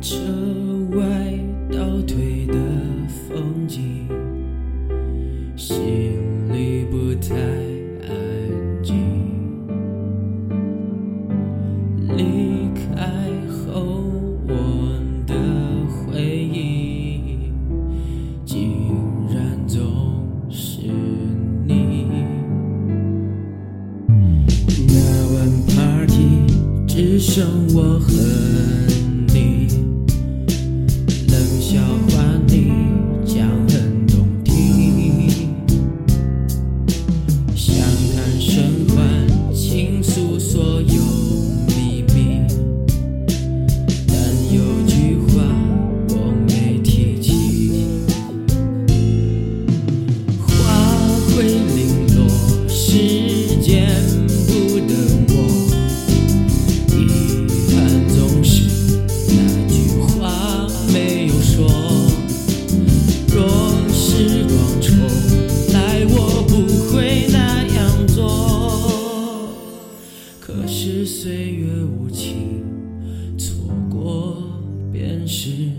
车外倒退的风景，心里不太安静。离开后，我的回忆竟然总是你。那晚 party 只剩我和。是。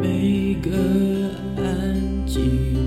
每个安静。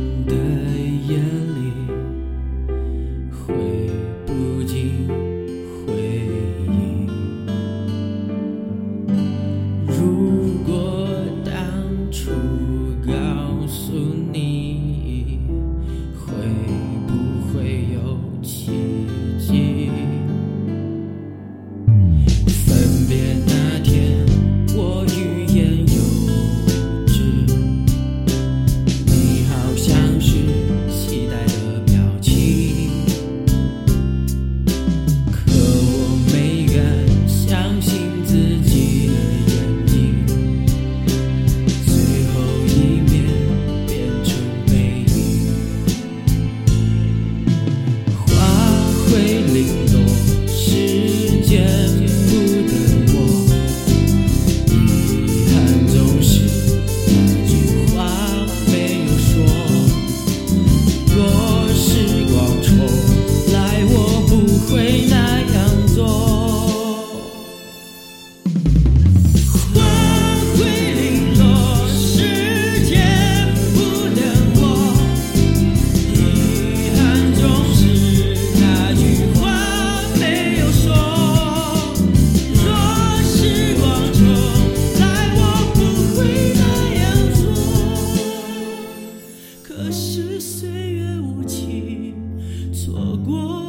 是岁月无情错过